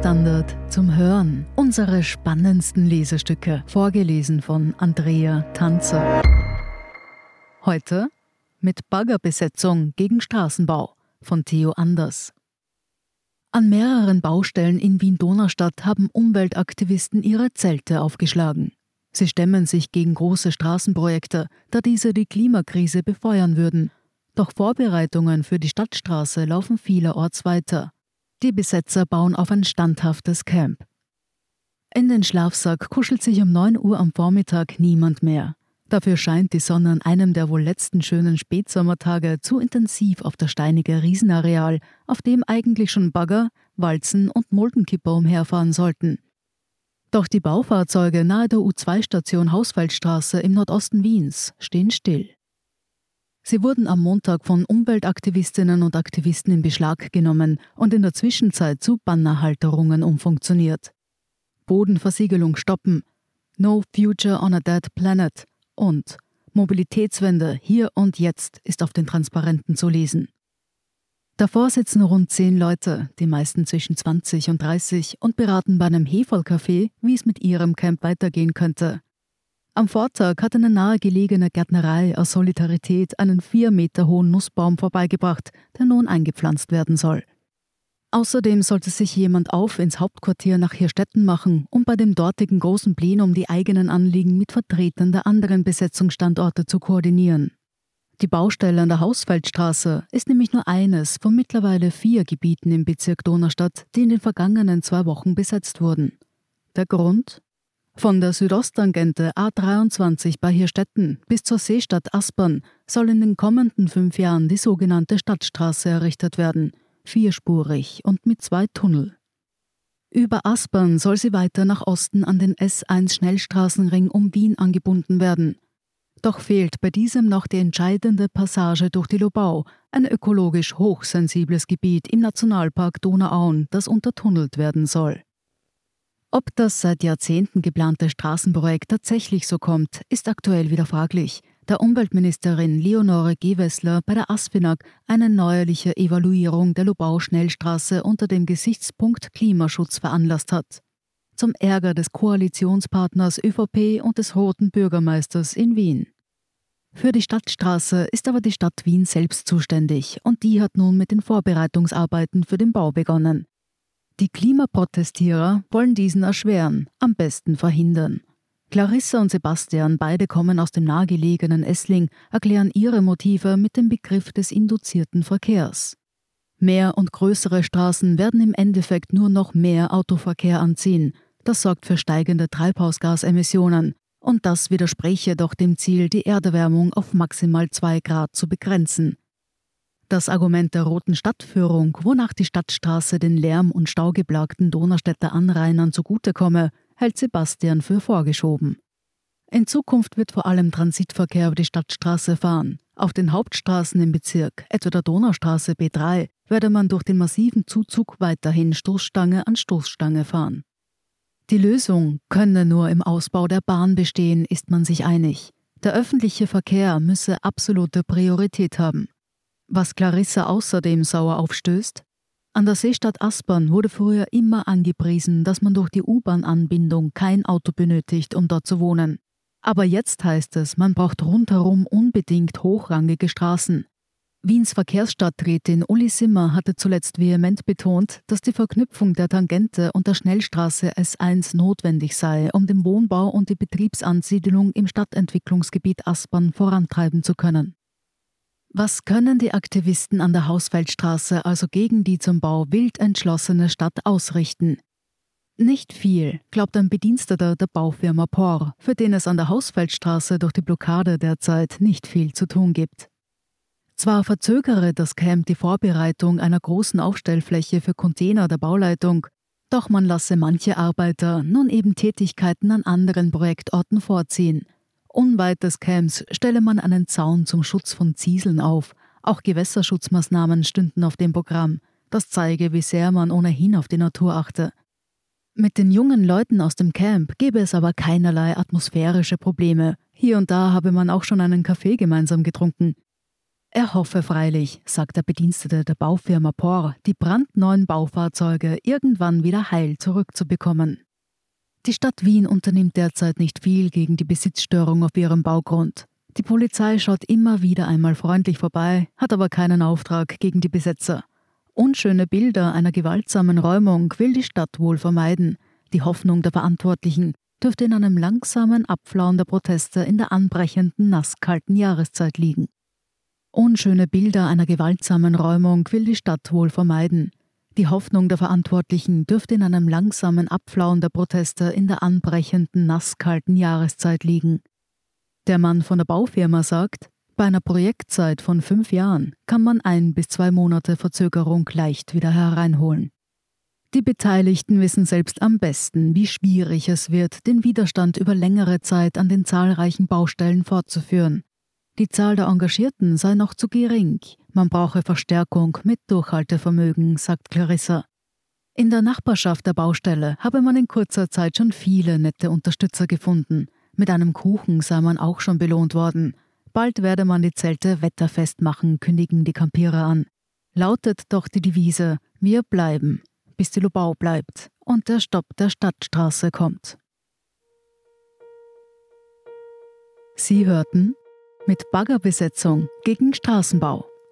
Standard zum Hören. Unsere spannendsten Lesestücke, vorgelesen von Andrea Tanzer. Heute mit Baggerbesetzung gegen Straßenbau von Theo Anders. An mehreren Baustellen in Wien-Donaustadt haben Umweltaktivisten ihre Zelte aufgeschlagen. Sie stemmen sich gegen große Straßenprojekte, da diese die Klimakrise befeuern würden. Doch Vorbereitungen für die Stadtstraße laufen vielerorts weiter. Die Besetzer bauen auf ein standhaftes Camp. In den Schlafsack kuschelt sich um 9 Uhr am Vormittag niemand mehr. Dafür scheint die Sonne an einem der wohl letzten schönen Spätsommertage zu intensiv auf das steinige Riesenareal, auf dem eigentlich schon Bagger, Walzen und Muldenkipper umherfahren sollten. Doch die Baufahrzeuge nahe der U2-Station Hausfeldstraße im Nordosten Wiens stehen still. Sie wurden am Montag von Umweltaktivistinnen und Aktivisten in Beschlag genommen und in der Zwischenzeit zu Bannerhalterungen umfunktioniert. Bodenversiegelung stoppen, No Future on a Dead Planet und Mobilitätswende hier und jetzt ist auf den Transparenten zu lesen. Davor sitzen rund zehn Leute, die meisten zwischen 20 und 30, und beraten bei einem Heferlcafé, wie es mit ihrem Camp weitergehen könnte. Am Vortag hat eine nahegelegene Gärtnerei aus Solidarität einen vier Meter hohen Nussbaum vorbeigebracht, der nun eingepflanzt werden soll. Außerdem sollte sich jemand auf ins Hauptquartier nach Hirstetten machen, um bei dem dortigen großen Plenum die eigenen Anliegen mit Vertretern der anderen Besetzungsstandorte zu koordinieren. Die Baustelle an der Hausfeldstraße ist nämlich nur eines von mittlerweile vier Gebieten im Bezirk Donaustadt, die in den vergangenen zwei Wochen besetzt wurden. Der Grund? Von der Südosttangente A23 bei Hirstetten bis zur Seestadt Aspern soll in den kommenden fünf Jahren die sogenannte Stadtstraße errichtet werden – vierspurig und mit zwei Tunnel. Über Aspern soll sie weiter nach Osten an den S1 Schnellstraßenring um Wien angebunden werden. Doch fehlt bei diesem noch die entscheidende Passage durch die Lobau, ein ökologisch hochsensibles Gebiet im Nationalpark Donauauen, das untertunnelt werden soll. Ob das seit Jahrzehnten geplante Straßenprojekt tatsächlich so kommt, ist aktuell wieder fraglich der Umweltministerin Leonore Gewessler bei der ASFINAG eine neuerliche Evaluierung der Lobau-Schnellstraße unter dem Gesichtspunkt Klimaschutz veranlasst hat. Zum Ärger des Koalitionspartners ÖVP und des Roten Bürgermeisters in Wien. Für die Stadtstraße ist aber die Stadt Wien selbst zuständig und die hat nun mit den Vorbereitungsarbeiten für den Bau begonnen. Die Klimaprotestierer wollen diesen erschweren, am besten verhindern. Clarissa und Sebastian, beide kommen aus dem nahegelegenen Essling, erklären ihre Motive mit dem Begriff des induzierten Verkehrs. Mehr und größere Straßen werden im Endeffekt nur noch mehr Autoverkehr anziehen. Das sorgt für steigende Treibhausgasemissionen. Und das widerspreche doch dem Ziel, die Erderwärmung auf maximal 2 Grad zu begrenzen. Das Argument der roten Stadtführung, wonach die Stadtstraße den lärm- und staugeplagten Donaustädter Anrainern zugutekomme, hält Sebastian für vorgeschoben. In Zukunft wird vor allem Transitverkehr über die Stadtstraße fahren. Auf den Hauptstraßen im Bezirk, etwa der Donaustraße B3, werde man durch den massiven Zuzug weiterhin Stoßstange an Stoßstange fahren. Die Lösung könne nur im Ausbau der Bahn bestehen, ist man sich einig. Der öffentliche Verkehr müsse absolute Priorität haben. Was Clarissa außerdem sauer aufstößt, an der Seestadt Aspern wurde früher immer angepriesen, dass man durch die U-Bahn-Anbindung kein Auto benötigt, um dort zu wohnen. Aber jetzt heißt es, man braucht rundherum unbedingt hochrangige Straßen. Wiens Verkehrsstadträtin Uli Simmer hatte zuletzt vehement betont, dass die Verknüpfung der Tangente und der Schnellstraße S1 notwendig sei, um den Wohnbau und die Betriebsansiedlung im Stadtentwicklungsgebiet Aspern vorantreiben zu können. Was können die Aktivisten an der Hausfeldstraße also gegen die zum Bau wild entschlossene Stadt ausrichten? Nicht viel, glaubt ein Bediensteter der Baufirma POR, für den es an der Hausfeldstraße durch die Blockade derzeit nicht viel zu tun gibt. Zwar verzögere das Camp die Vorbereitung einer großen Aufstellfläche für Container der Bauleitung, doch man lasse manche Arbeiter nun eben Tätigkeiten an anderen Projektorten vorziehen – Unweit des Camps stelle man einen Zaun zum Schutz von Zieseln auf. Auch Gewässerschutzmaßnahmen stünden auf dem Programm. Das zeige, wie sehr man ohnehin auf die Natur achte. Mit den jungen Leuten aus dem Camp gebe es aber keinerlei atmosphärische Probleme. Hier und da habe man auch schon einen Kaffee gemeinsam getrunken. Er hoffe freilich, sagt der Bedienstete der Baufirma Por, die brandneuen Baufahrzeuge irgendwann wieder heil zurückzubekommen. Die Stadt Wien unternimmt derzeit nicht viel gegen die Besitzstörung auf ihrem Baugrund. Die Polizei schaut immer wieder einmal freundlich vorbei, hat aber keinen Auftrag gegen die Besetzer. Unschöne Bilder einer gewaltsamen Räumung will die Stadt wohl vermeiden. Die Hoffnung der Verantwortlichen dürfte in einem langsamen Abflauen der Proteste in der anbrechenden nasskalten Jahreszeit liegen. Unschöne Bilder einer gewaltsamen Räumung will die Stadt wohl vermeiden. Die Hoffnung der Verantwortlichen dürfte in einem langsamen Abflauen der Proteste in der anbrechenden nasskalten Jahreszeit liegen. Der Mann von der Baufirma sagt, bei einer Projektzeit von fünf Jahren kann man ein bis zwei Monate Verzögerung leicht wieder hereinholen. Die Beteiligten wissen selbst am besten, wie schwierig es wird, den Widerstand über längere Zeit an den zahlreichen Baustellen fortzuführen. Die Zahl der Engagierten sei noch zu gering, man brauche Verstärkung mit Durchhaltevermögen, sagt Clarissa. In der Nachbarschaft der Baustelle habe man in kurzer Zeit schon viele nette Unterstützer gefunden. Mit einem Kuchen sei man auch schon belohnt worden. Bald werde man die Zelte wetterfest machen, kündigen die Kampierer an. Lautet doch die Devise: Wir bleiben, bis die Lubau bleibt und der Stopp der Stadtstraße kommt. Sie hörten mit Baggerbesetzung gegen Straßenbau